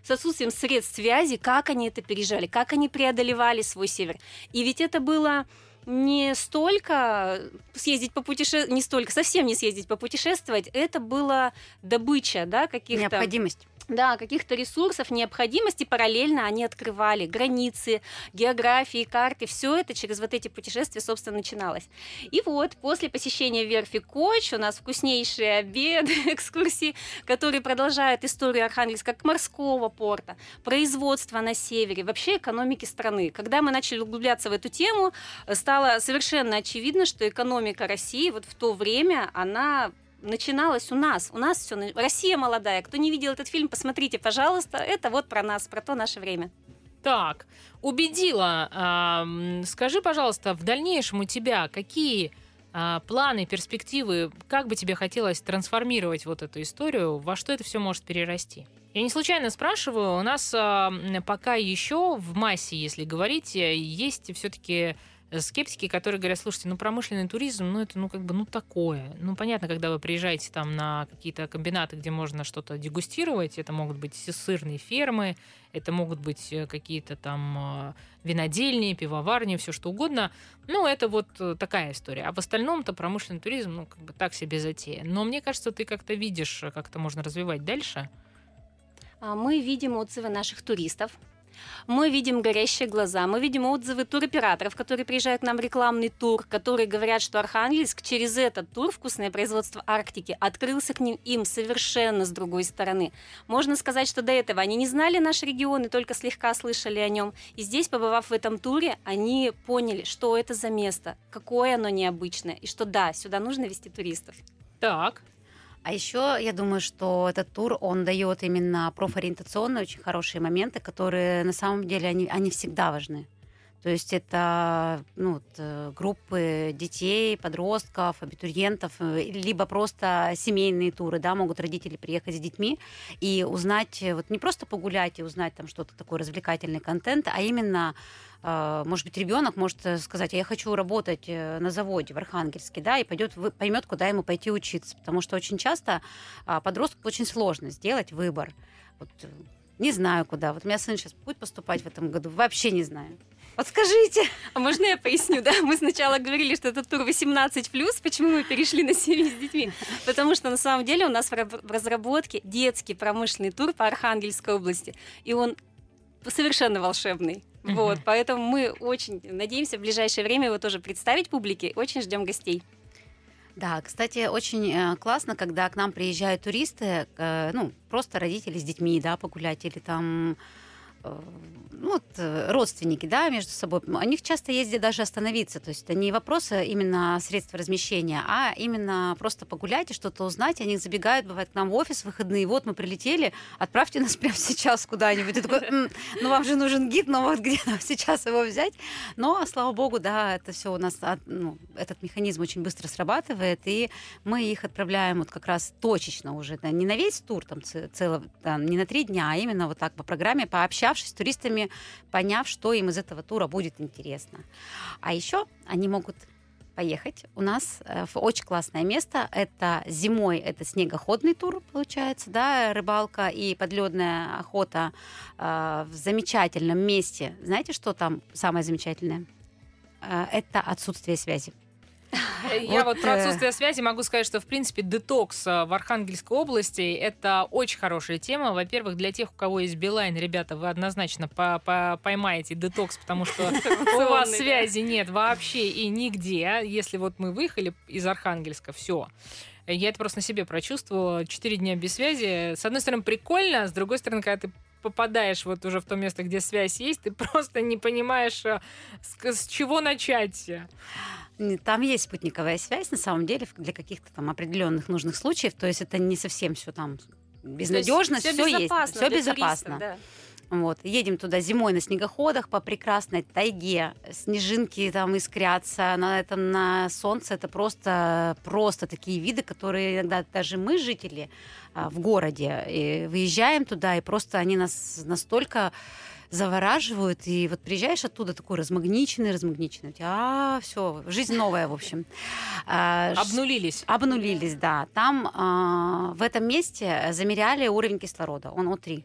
S3: с отсутствием средств связи, как они это пережали, как они преодолевали свой север. И ведь это было не столько съездить по путешествовать, не столько, совсем не съездить попутешествовать, это была добыча, да, каких-то...
S4: Необходимость.
S3: Да, каких-то ресурсов, необходимости параллельно они открывали границы, географии, карты, все это через вот эти путешествия, собственно, начиналось. И вот после посещения верфи Коч у нас вкуснейшие обеды, экскурсии, которые продолжают историю Архангельска как морского порта, производства на севере, вообще экономики страны. Когда мы начали углубляться в эту тему, стало совершенно очевидно, что экономика России вот в то время, она начиналась у нас. У нас все. Россия молодая. Кто не видел этот фильм, посмотрите, пожалуйста. Это вот про нас, про то наше время.
S2: Так, убедила. Скажи, пожалуйста, в дальнейшем у тебя какие а, планы, перспективы, как бы тебе хотелось трансформировать вот эту историю, во что это все может перерасти? Я не случайно спрашиваю, у нас пока еще в массе, если говорить, есть все-таки скептики, которые говорят, слушайте, ну промышленный туризм, ну это ну как бы ну такое. Ну понятно, когда вы приезжаете там на какие-то комбинаты, где можно что-то дегустировать, это могут быть сырные фермы, это могут быть э, какие-то там э, винодельни, пивоварни, все что угодно. Ну это вот э, такая история. А в остальном-то промышленный туризм, ну как бы так себе затея. Но мне кажется, ты как-то видишь, как это можно развивать дальше.
S3: А, мы видим отзывы наших туристов, мы видим горящие глаза, мы видим отзывы туроператоров, которые приезжают к нам в рекламный тур, которые говорят, что Архангельск через этот тур «Вкусное производство Арктики» открылся к ним им совершенно с другой стороны. Можно сказать, что до этого они не знали наш регион и только слегка слышали о нем. И здесь, побывав в этом туре, они поняли, что это за место, какое оно необычное, и что да, сюда нужно вести туристов.
S2: Так,
S4: а еще я думаю, что этот тур, он дает именно профориентационные очень хорошие моменты, которые на самом деле, они, они всегда важны. То есть это ну, э, группы детей, подростков, абитуриентов, э, либо просто семейные туры, да, могут родители приехать с детьми и узнать, вот не просто погулять и узнать там что-то такое развлекательный контент, а именно может быть, ребенок может э, сказать, я хочу работать на заводе в Архангельске, да, и пойдет, поймет, куда ему пойти учиться, потому что очень часто а, подростку очень сложно сделать выбор. Вот, не знаю куда. Вот у меня сын сейчас будет поступать в этом году, вообще не знаю. Подскажите.
S3: А можно я поясню, да? Мы сначала говорили, что это тур 18+, почему мы перешли на семьи с детьми? Потому что на самом деле у нас в разработке детский промышленный тур по Архангельской области, и он совершенно волшебный. Вот, поэтому мы очень надеемся в ближайшее время его тоже представить публике. Очень ждем гостей.
S4: Да, кстати, очень э, классно, когда к нам приезжают туристы, э, ну, просто родители с детьми, да, погулять, или там ну, вот, э, родственники, да, между собой, у них часто где даже остановиться. То есть это не вопросы именно средства размещения, а именно просто погулять и что-то узнать. Они забегают, бывает, к нам в офис в выходные. Вот мы прилетели, отправьте нас прямо сейчас куда-нибудь. Ну вам же нужен гид, но вот где нам сейчас его взять? Но, слава богу, да, это все у нас, ну, этот механизм очень быстро срабатывает, и мы их отправляем вот как раз точечно уже, да, не на весь тур, там, целый, там, не на три дня, а именно вот так по программе, пообщаться пообщавшись с туристами, поняв, что им из этого тура будет интересно. А еще они могут поехать. У нас э, в очень классное место. Это зимой это снегоходный тур, получается, да, рыбалка и подледная охота э, в замечательном месте. Знаете, что там самое замечательное? Э, это отсутствие связи.
S2: Я вот про э, отсутствие связи могу сказать, что, в принципе, детокс э, в Архангельской области — это очень хорошая тема. Во-первых, для тех, у кого есть Билайн, ребята, вы однозначно поймаете детокс, потому что у вас связи нет вообще и нигде. Если вот мы выехали из Архангельска, все. Я это просто на себе прочувствовала. Четыре дня без связи. С одной стороны, прикольно, с другой стороны, когда ты попадаешь вот уже в то место, где связь есть, ты просто не понимаешь, э, с, с чего начать.
S4: Там есть спутниковая связь, на самом деле, для каких-то там определенных нужных случаев. То есть это не совсем все там безнадежно, все,
S3: все
S4: есть, все безопасно.
S3: Туристов, да.
S4: Вот. Едем туда зимой на снегоходах по прекрасной тайге. Снежинки там искрятся на этом на солнце. Это просто, просто такие виды, которые иногда даже мы, жители а, в городе, и выезжаем туда, и просто они нас настолько завораживают, и вот приезжаешь оттуда такой размагниченный, размагниченный, а, все, жизнь новая, в общем.
S2: А, обнулились.
S4: Обнулились, да. Там а, в этом месте замеряли уровень кислорода, он О3.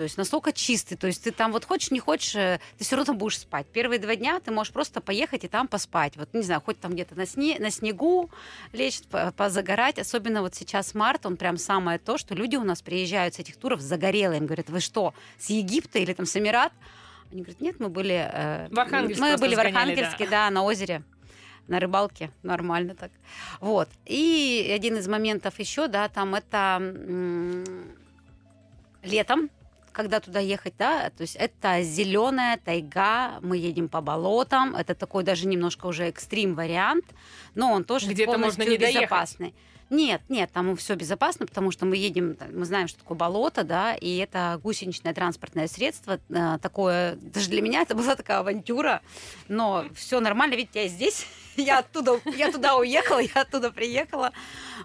S4: То есть настолько чистый. То есть ты там вот хочешь, не хочешь, э, ты все равно будешь спать. Первые два дня ты можешь просто поехать и там поспать. Вот, не знаю, хоть там где-то на, сне, на снегу лечь, позагорать. Особенно вот сейчас март, он прям самое то, что люди у нас приезжают с этих туров загорелые. Им говорят, вы что, с Египта или там с Эмират? Они говорят, нет, мы были...
S2: Э, в
S4: Мы были в Архангельске, да. да, на озере на рыбалке, нормально так. Вот. И один из моментов еще, да, там это м- летом когда туда ехать, да, то есть это зеленая тайга, мы едем по болотам, это такой даже немножко уже экстрим вариант, но он тоже Где-то полностью можно не безопасный. Доехать. Нет, нет, там все безопасно, потому что мы едем, мы знаем, что такое болото, да, и это гусеничное транспортное средство, э, такое, даже для меня это была такая авантюра, но все нормально, видите, я здесь, я оттуда, я туда уехала, я оттуда приехала.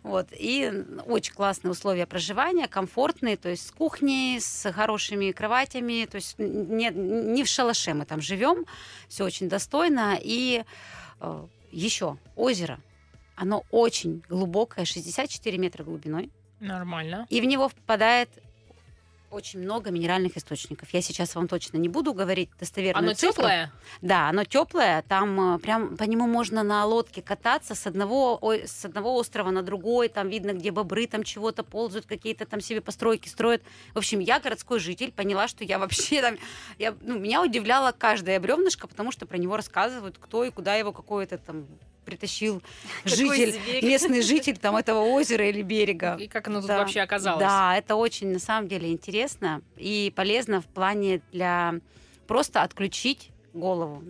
S4: Вот. И очень классные условия проживания, комфортные, то есть с кухней, с хорошими кроватями, то есть не, не в шалаше мы там живем, все очень достойно. И э, еще озеро, оно очень глубокое, 64 метра глубиной.
S2: Нормально.
S4: И в него впадает очень много минеральных источников. Я сейчас вам точно не буду говорить достоверную
S2: Оно
S4: цифру.
S2: теплое?
S4: Да, оно теплое. Там э, прям по нему можно на лодке кататься с одного, ой, с одного острова на другой. Там видно, где бобры там чего-то ползают, какие-то там себе постройки строят. В общем, я городской житель, поняла, что я вообще там... Я, ну, меня удивляла каждая бревнышко, потому что про него рассказывают, кто и куда его какое-то там притащил житель, местный житель там этого озера или берега.
S2: И как оно тут
S4: Да.
S2: вообще оказалось?
S4: Да, это очень на самом деле интересно и полезно в плане для просто отключить голову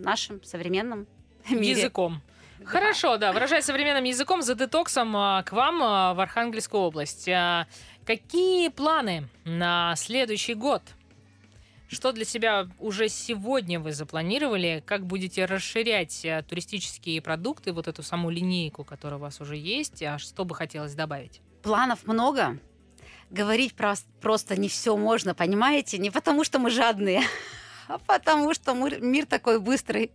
S4: современном мире.
S2: Языком. Хорошо, да, выражаясь современным языком, за детоксом а, к вам а, в Архангельскую область. А, Какие планы на следующий год? Что для себя уже сегодня вы запланировали? Как будете расширять а, туристические продукты, вот эту саму линейку, которая у вас уже есть? А что бы хотелось добавить?
S4: Планов много. Говорить прос- просто не все можно, понимаете? Не потому, что мы жадные, а потому, что мир такой быстрый.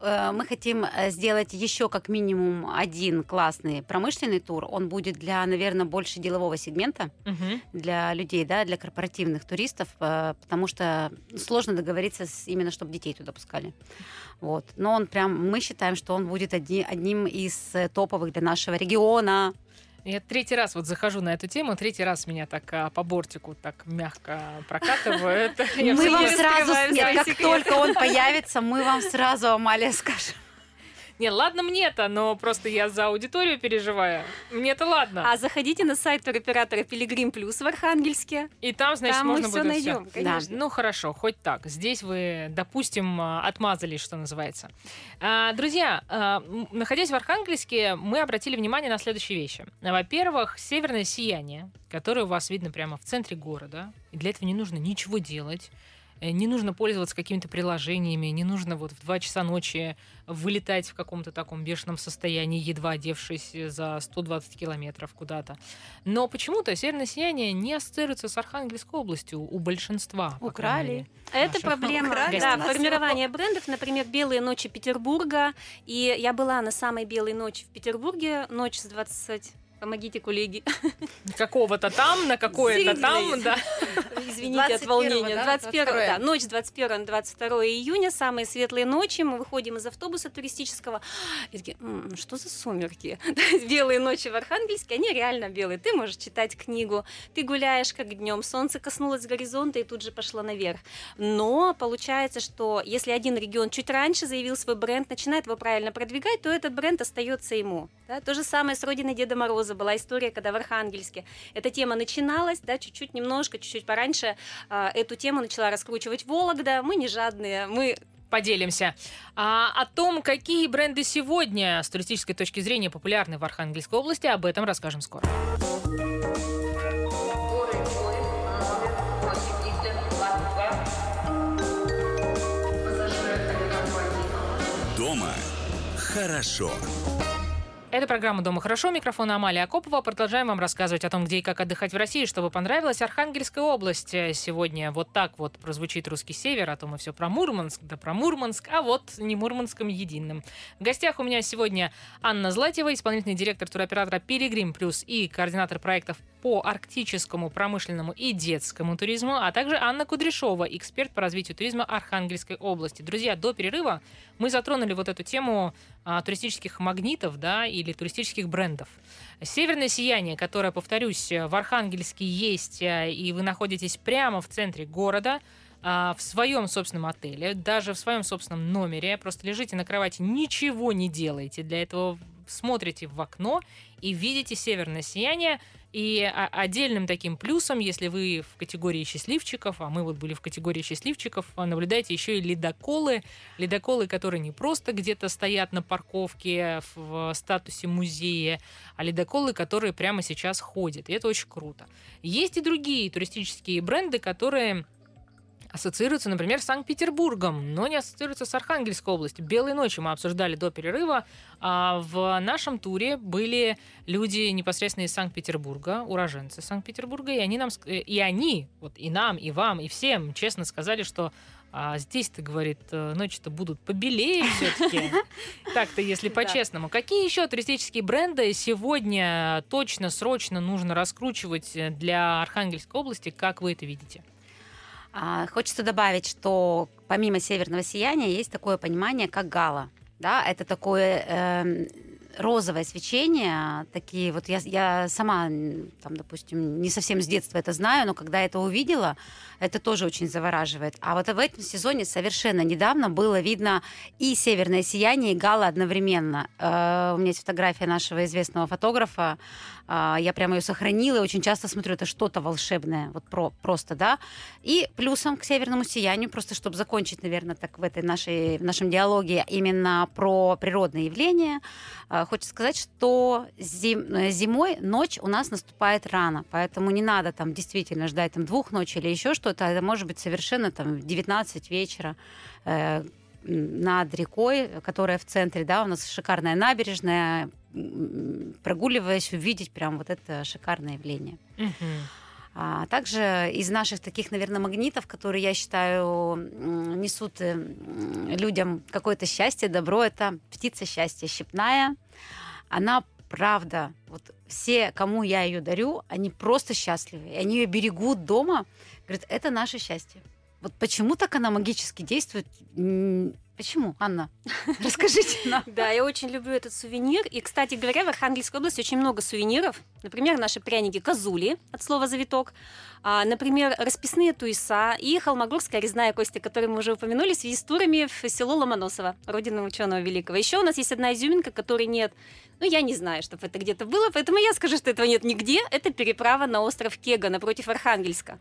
S4: Э, Мы хотим э, сделать еще как минимум один классный промышленный тур. Он будет для, наверное, больше делового сегмента.
S2: Мгм.
S4: для людей, да, для корпоративных туристов, э, потому что сложно договориться с- именно, чтобы детей туда пускали. Вот. Но он прям, мы считаем, что он будет одни- одним из топовых для нашего региона.
S2: Я третий раз вот захожу на эту тему, третий раз меня так а, по бортику так мягко прокатывают.
S4: Мы вам сразу, как только он появится, мы вам сразу, Амалия, скажем.
S2: Не, ладно мне-то, но просто я за аудиторию переживаю. Мне-то ладно.
S3: А заходите на сайт туроператора Пилигрим Плюс в Архангельске.
S2: И там, значит,
S3: Там мы
S2: можно
S3: все
S2: будет
S3: найдем,
S2: всё.
S3: конечно.
S2: Ну хорошо, хоть так. Здесь вы, допустим, а, отмазались, что называется. А, Друзья, а, находясь в Архангельске, мы обратили внимание на следующие вещи. Во-первых, северное сияние, которое у вас видно прямо в центре города. И для этого не нужно ничего делать. Э, Не нужно пользоваться какими-то приложениями, не нужно вот в 2 часа ночи вылетать в каком-то таком бешеном состоянии, едва одевшись за 120 километров куда-то. Но почему-то северное сияние не ассоциируется с Архангельской областью у большинства.
S4: Украли.
S2: мере.
S3: Это проблема
S4: украли
S3: да, формирования брендов. Например, «Белые ночи Петербурга». И я была на самой белой ночи в Петербурге, ночь с 20... Помогите, коллеги.
S2: Какого-то там, на какое-то там, да.
S3: Извините от
S4: 21-го,
S3: волнения.
S4: да,
S3: 21
S4: 22-е.
S3: да, ночь с 21 на 22 июня, самые светлые ночи. Мы выходим из автобуса туристического. И такие, «М, что за сумерки? Белые ночи в Архангельске, они реально белые. Ты можешь читать книгу, ты гуляешь как днем, солнце коснулось горизонта и тут же пошло наверх. Но получается, что если один регион чуть раньше заявил свой бренд, начинает его правильно продвигать, то этот бренд остается ему. Да? То же самое с родиной Деда Мороза была история, когда в Архангельске эта тема начиналась, да, чуть-чуть немножко, чуть-чуть пораньше а, эту тему начала раскручивать Вологда. Мы не жадные, мы
S2: Поделимся. А, о том, какие бренды сегодня с туристической точки зрения популярны в Архангельской области, об этом расскажем скоро.
S1: Дома хорошо.
S2: Это программа «Дома хорошо». Микрофон Амалия Акопова. Продолжаем вам рассказывать о том, где и как отдыхать в России, чтобы понравилась Архангельская область. Э, Сегодня вот так вот прозвучит русский север, а то мы все про Мурманск, да про Мурманск, а вот не Мурманском единым. В гостях у меня сегодня Анна Златева, исполнительный директор туроператора «Пилигрим Плюс» и координатор проектов по арктическому, промышленному и детскому туризму, а также Анна Кудряшова, эксперт по развитию туризма Архангельской области. Друзья, до перерыва мы затронули вот эту тему а, туристических магнитов, да, или туристических брендов. Северное сияние, которое, повторюсь, в Архангельске есть, а, и вы находитесь прямо в центре города, а, в своем собственном отеле, даже в своем собственном номере, просто лежите на кровати, ничего не делаете. Для этого смотрите в окно и видите северное сияние. И отдельным таким плюсом, если вы в категории счастливчиков, а мы вот были в категории счастливчиков, а, наблюдаете еще и ледоколы. Ледоколы, которые не просто где-то стоят на парковке в статусе музея, а ледоколы, которые прямо сейчас ходят. И это очень круто. Есть и другие туристические бренды, которые ассоциируется, например, с Санкт-Петербургом, но не ассоциируется с Архангельской областью. «Белые ночи» мы обсуждали до перерыва. А в нашем туре были люди непосредственно из Санкт-Петербурга, уроженцы Санкт-Петербурга, и они нам, и они, вот и нам, и вам, и всем честно сказали, что а здесь-то, говорит, э, ночи-то будут побелее все-таки. Так-то, если по-честному. Какие еще туристические бренды сегодня точно, срочно нужно раскручивать для Архангельской области? Как вы это видите?
S4: А, хочется добавить, что помимо северного сияния есть такое понимание, как гала. Да, это такое э, розовое свечение, такие вот я, я сама, там, допустим, не совсем с детства это знаю, но когда это увидела, это тоже очень завораживает. А вот в этом сезоне совершенно недавно было видно и северное сияние, и гала одновременно. Э, у меня есть фотография нашего известного фотографа, э, я прямо ее сохранила и очень часто смотрю, это что-то волшебное, вот про, просто, да. И плюсом к северному сиянию, просто чтобы закончить, наверное, так в этой нашей, в нашем диалоге именно про природные явления, э, хочется сказать, что зим, зимой ночь у нас наступает рано, поэтому не надо там действительно ждать там двух ночи или еще что-то, это может быть совершенно там в 19 вечера э, над рекой, которая в центре, да, у нас шикарная набережная, прогуливаясь, увидеть прям вот это шикарное явление. А также из наших таких, наверное, магнитов, которые, я считаю, несут э, людям какое-то счастье, добро, это птица счастья щепная. Она правда, вот все, кому я ее дарю, они просто счастливы. И они ее берегут дома, Говорит, это наше счастье. Вот почему так она магически действует? Почему, Анна? Расскажите нам.
S3: Да, я очень люблю этот сувенир. И, кстати говоря, в Архангельской области очень много сувениров. Например, наши пряники козули от слова завиток. А, например, расписные туиса и холмогорская резная кость, которую мы уже упомянули, связи с турами в село Ломоносово, родина ученого великого. Еще у нас есть одна изюминка, которой нет ну, я не знаю, чтобы это где-то было, поэтому я скажу, что этого нет нигде. Это переправа на остров Кега напротив Архангельска.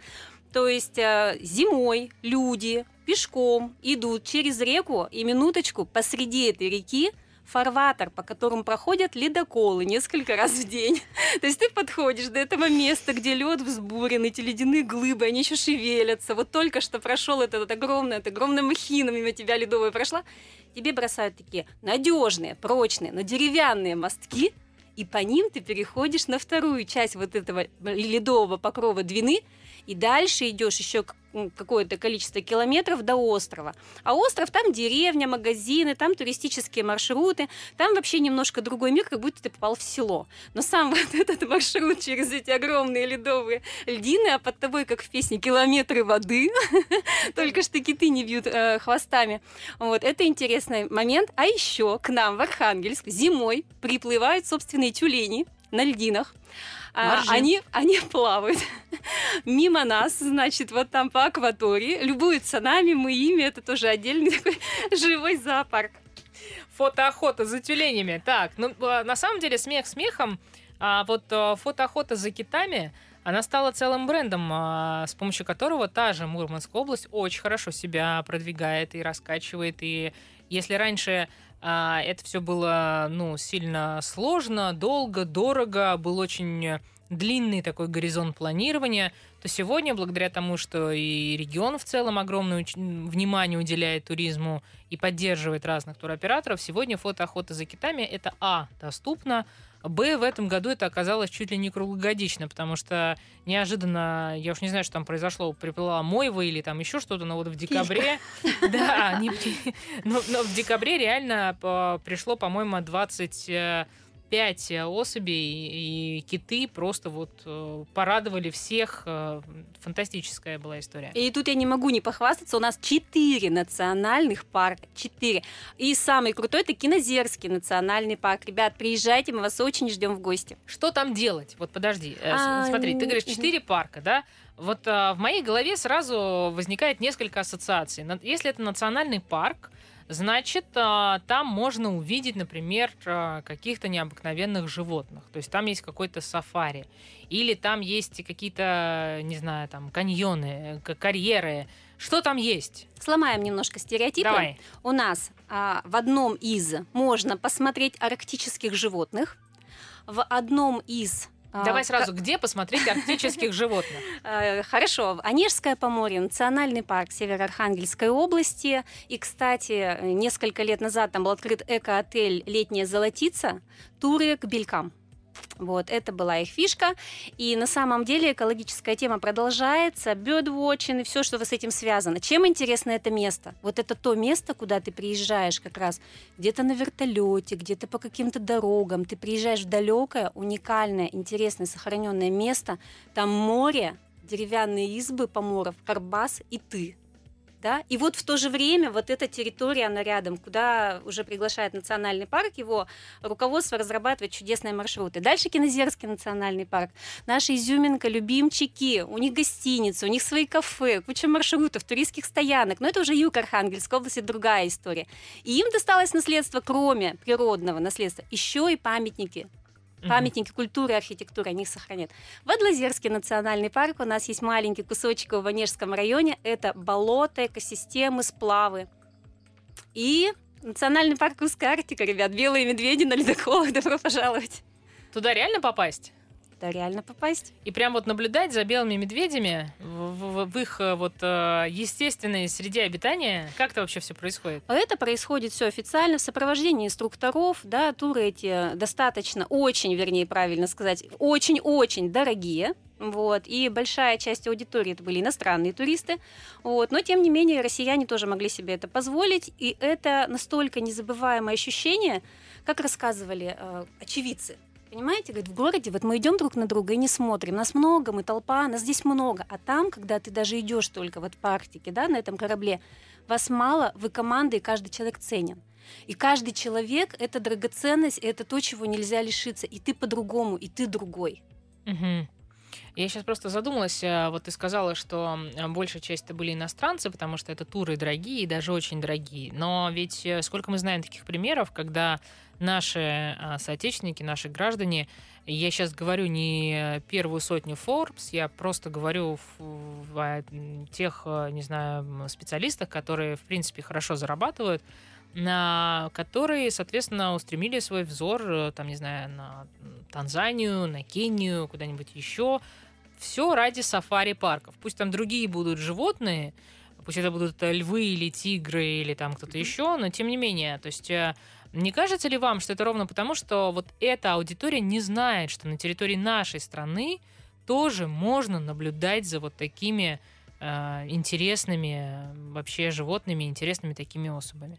S3: То есть э, зимой люди пешком идут через реку и минуточку посреди этой реки фарватер, по которому проходят ледоколы несколько раз в день. То есть ты подходишь до этого места, где лед взбурен, эти ледяные глыбы, они еще шевелятся. Вот только что прошел этот, огромный, эта огромная махина мимо тебя ледовая прошла, тебе бросают такие надежные, прочные, но деревянные мостки, и по ним ты переходишь на вторую часть вот этого ледового покрова Двины, и дальше идешь еще какое-то количество километров до острова. А остров там деревня, магазины, там туристические маршруты, там вообще немножко другой мир, как будто ты попал в село. Но сам вот этот маршрут через эти огромные ледовые льдины, а под тобой, как в песне, километры воды, только что киты не бьют э, хвостами. Вот, это интересный момент. А еще к нам в Архангельск зимой приплывают собственные тюлени на льдинах. А, они, они плавают мимо нас, значит, вот там по акватории, любуются нами, мы ими, это тоже отдельный такой живой зоопарк.
S2: Фотоохота за тюленями. Так, ну, а, на самом деле, смех смехом, а вот а, фотоохота за китами, она стала целым брендом, с помощью которого та же Мурманская область очень хорошо себя продвигает и раскачивает. И если раньше это все было, ну, сильно сложно, долго, дорого, был очень длинный такой горизонт планирования, то сегодня, благодаря тому, что и регион в целом огромное внимание уделяет туризму и поддерживает разных туроператоров, сегодня фотоохота за китами это А, доступно, Б, в этом году это оказалось чуть ли не круглогодично, потому что неожиданно, я уж не знаю, что там произошло, приплыла Мойва или там еще что-то, но вот в декабре... Да, но в декабре реально пришло, по-моему, 20 пять э, особей, и киты просто вот э, порадовали всех. Э, фантастическая была история.
S3: И тут я не могу не похвастаться, у нас четыре национальных парка, четыре. И самый крутой это Кинозерский национальный парк. Ребят, приезжайте, мы вас очень ждем в гости.
S2: Что там делать? Вот подожди, а, смотри, ты говоришь четыре парка, да? Вот а, в моей голове сразу возникает несколько ассоциаций. Если это национальный парк, значит, а, там можно увидеть, например, а, каких-то необыкновенных животных. То есть там есть какой-то сафари. Или там есть какие-то, не знаю, там каньоны, карьеры. Что там есть?
S3: Сломаем немножко стереотипы.
S2: Давай.
S3: У нас а, в одном из можно посмотреть арктических животных, в одном из
S2: Давай сразу, где посмотреть арктических животных?
S3: Э, хорошо. Онежское поморье, национальный парк Северо-Архангельской области. И, кстати, несколько лет назад там был открыт эко-отель «Летняя золотица», туры к белькам. Вот, это была их фишка. И на самом деле экологическая тема продолжается, birdwatching и все, что с этим связано. Чем интересно это место? Вот это то место, куда ты приезжаешь как раз где-то на вертолете, где-то по каким-то дорогам. Ты приезжаешь в далекое, уникальное, интересное, сохраненное место. Там море, деревянные избы поморов, карбас и ты да, и вот в то же время вот эта территория, она рядом, куда уже приглашает национальный парк, его руководство разрабатывает чудесные маршруты. Дальше Кинозерский национальный парк, наша изюминка, любимчики, у них гостиницы, у них свои кафе, куча маршрутов, туристских стоянок, но это уже юг Архангельской области, другая история. И им досталось наследство, кроме природного наследства, еще и памятники памятники культуры и архитектуры, они сохранят. В Адлазерский национальный парк у нас есть маленький кусочек в Ванежском районе. Это болото, экосистемы, сплавы. И национальный парк Русская Арктика, ребят, белые медведи на ледоколах, добро пожаловать.
S2: Туда реально попасть?
S3: Туда реально попасть.
S2: И прям вот наблюдать за белыми медведями в, в, в их э, вот э, естественной среде обитания, как это вообще все происходит?
S3: Это происходит все официально в сопровождении инструкторов, да, туры эти достаточно, очень, вернее, правильно сказать, очень-очень дорогие, вот, и большая часть аудитории это были иностранные туристы, вот, но тем не менее россияне тоже могли себе это позволить, и это настолько незабываемое ощущение, как рассказывали э, очевидцы, Понимаете, говорит, в городе вот мы идем друг на друга и не смотрим. Нас много, мы толпа, нас здесь много. А там, когда ты даже идешь только вот по Арктике, да, на этом корабле, вас мало, вы команда, и каждый человек ценен. И каждый человек — это драгоценность, это то, чего нельзя лишиться. И ты по-другому, и ты другой.
S2: Угу. Я сейчас просто задумалась, э, вот ты сказала, что большая часть это были иностранцы, потому что это туры дорогие и даже очень дорогие. Но ведь э, сколько мы знаем таких примеров, когда наши а, соотечественники, наши граждане, я сейчас говорю не первую сотню Forbes, я просто говорю о тех, э, не знаю, специалистах, которые, в принципе, хорошо зарабатывают, на которые, соответственно, устремили свой взор, там, не знаю, на Танзанию, на Кению, куда-нибудь еще, все ради сафари-парков. Пусть там другие будут животные, пусть это будут э, львы или тигры или там кто-то еще, но тем не менее, то есть э, не кажется ли вам, что это ровно потому, что вот эта аудитория не знает, что на территории нашей страны тоже можно наблюдать за вот такими э, интересными вообще животными, интересными такими особами?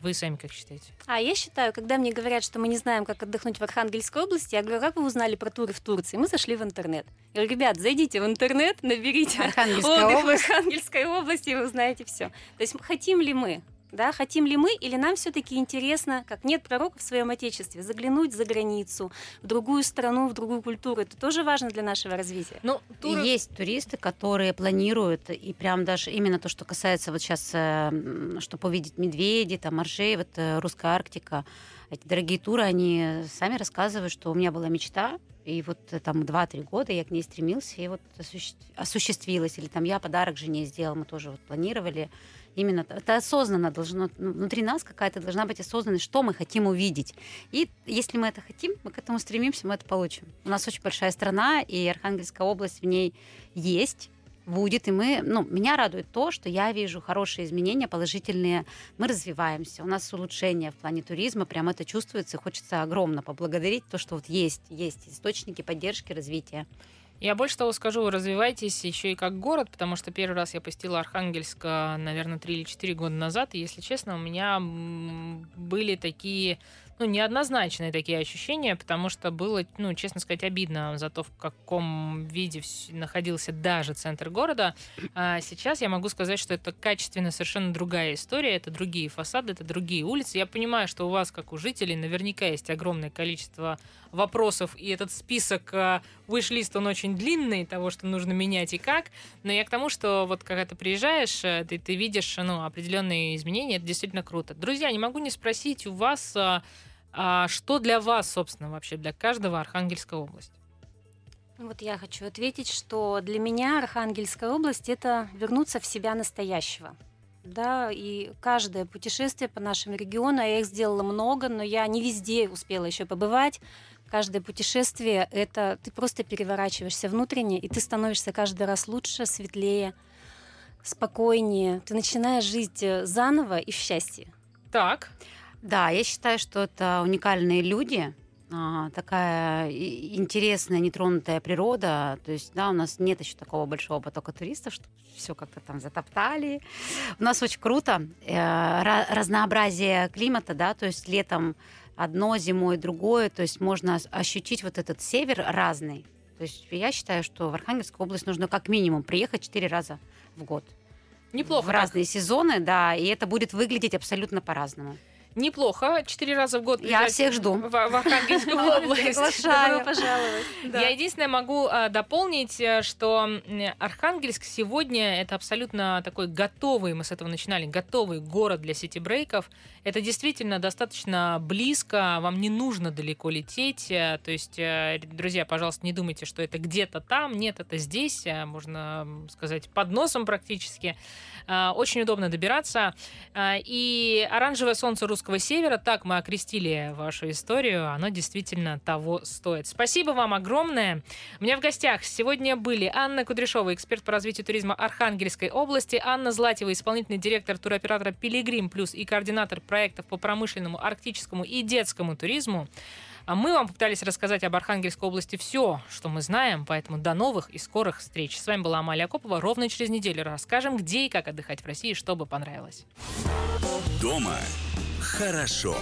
S2: Вы сами как считаете?
S3: А я считаю, когда мне говорят, что мы не знаем, как отдохнуть в Архангельской области, я говорю, как вы узнали про туры в Турции? Мы зашли в интернет. Я говорю, ребят, зайдите в интернет, наберите
S4: Архангельская область.
S3: в Архангельской области, и вы узнаете все. То есть хотим ли мы да, хотим ли мы или нам все-таки интересно, как нет пророка в своем отечестве, заглянуть за границу, в другую страну, в другую культуру. Это тоже важно для нашего развития.
S4: Ну, тур... Есть туристы, которые планируют, и прям даже именно то, что касается вот сейчас, э, чтобы увидеть медведей, там, моржей, вот э, русская Арктика, эти дорогие туры, они сами рассказывают, что у меня была мечта, и вот э, там 2-3 года я к ней стремился, и вот осуществилась. Или там я подарок жене сделал, мы тоже вот планировали Именно это осознанно должно, ну, внутри нас какая-то должна быть осознанность, что мы хотим увидеть. И если мы это хотим, мы к этому стремимся, мы это получим. У нас очень большая страна, и Архангельская область в ней есть будет, и мы, ну, меня радует то, что я вижу хорошие изменения, положительные, мы развиваемся, у нас улучшение в плане туризма, прям это чувствуется, хочется огромно поблагодарить то, что вот есть, есть источники поддержки, развития.
S2: Я больше того скажу, развивайтесь еще и как город, потому что первый раз я посетила Архангельск, наверное, 3 или 4 года назад, и, если честно, у меня были такие ну, неоднозначные такие ощущения, потому что было, ну, честно сказать, обидно за то, в каком виде находился даже центр города. А сейчас я могу сказать, что это качественно совершенно другая история, это другие фасады, это другие улицы. Я понимаю, что у вас, как у жителей, наверняка есть огромное количество вопросов, и этот список выш-лист, он очень длинный, того, что нужно менять и как, но я к тому, что вот когда ты приезжаешь, э, ты, ты видишь, ну, определенные изменения, это действительно круто. Друзья, не могу не спросить у вас а, что для вас, собственно, вообще, для каждого Архангельская область?
S3: Вот я хочу ответить, что для меня Архангельская область – это вернуться в себя настоящего. Да, и каждое путешествие по нашему региону, я их сделала много, но я не везде успела еще побывать. Каждое путешествие — это ты просто переворачиваешься внутренне, и ты становишься каждый раз лучше, светлее, спокойнее. Ты начинаешь жить э, заново и в счастье.
S2: Так.
S4: Да, я считаю, что это уникальные люди, а, такая интересная, нетронутая природа. То есть, да, у нас нет еще такого большого потока туристов, что все как-то там затоптали. У нас очень круто. Э, разнообразие климата, да, то есть летом одно, зимой другое. То есть можно ощутить вот этот север разный. То есть я считаю, что в Архангельскую область нужно как минимум приехать четыре раза в год.
S2: Неплохо.
S4: В разные сезоны, да, и это будет выглядеть абсолютно по-разному.
S2: Неплохо. Четыре раза в год
S4: Я всех жду.
S2: В, в Архангельскую область.
S3: Приглашаю. пожаловать.
S2: Я единственное могу а, дополнить, э, что Архангельск сегодня это абсолютно такой готовый, мы с этого начинали, готовый город для сити-брейков. Это действительно достаточно близко, вам не нужно далеко лететь. Э, то есть, э, друзья, пожалуйста, не думайте, что это где-то там. Нет, это здесь, можно сказать, под носом практически. Очень удобно добираться. И оранжевое солнце русского русского севера. Так мы окрестили вашу историю. Оно действительно того стоит. Спасибо вам огромное. У меня в гостях сегодня были Анна Кудряшова, эксперт по развитию туризма Архангельской области, Анна Златева, исполнительный директор туроператора «Пилигрим Плюс» и координатор проектов по промышленному, арктическому и детскому туризму. А мы вам попытались рассказать об Архангельской области все, что мы знаем, поэтому до новых и скорых встреч. С вами была Амалия Акопова. Ровно через неделю расскажем, где и как отдыхать в России, чтобы понравилось.
S1: Дома хорошо.